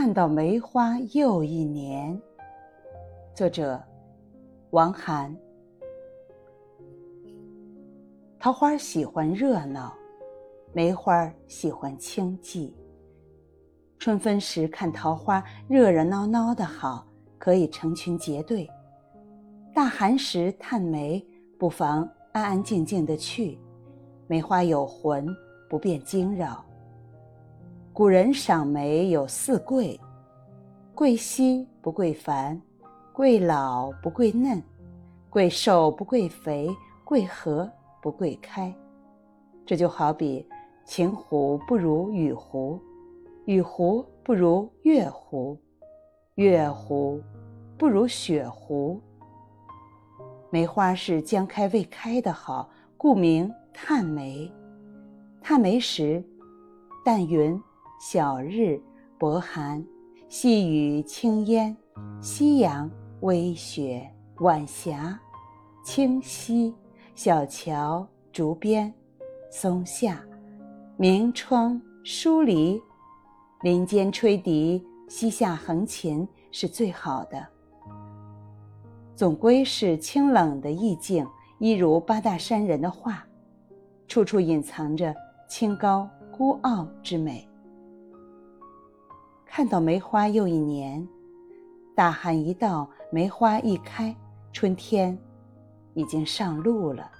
看到梅花又一年。作者：王涵。桃花喜欢热闹，梅花喜欢清寂。春分时看桃花，热热闹闹的好，可以成群结队；大寒时探梅，不妨安安静静的去。梅花有魂，不便惊扰。古人赏梅有四贵：贵稀不贵繁，贵老不贵嫩，贵瘦不贵肥，贵合不贵开。这就好比晴湖不如雨湖，雨湖不如月湖，月湖不如雪湖。梅花是将开未开的好，故名探梅。探梅时，淡云。小日薄寒，细雨轻烟，夕阳微雪，晚霞清溪，小桥竹边，松下明窗疏篱，林间吹笛，溪下横琴是最好的。总归是清冷的意境，一如八大山人的画，处处隐藏着清高孤傲之美。看到梅花又一年，大旱一到，梅花一开，春天已经上路了。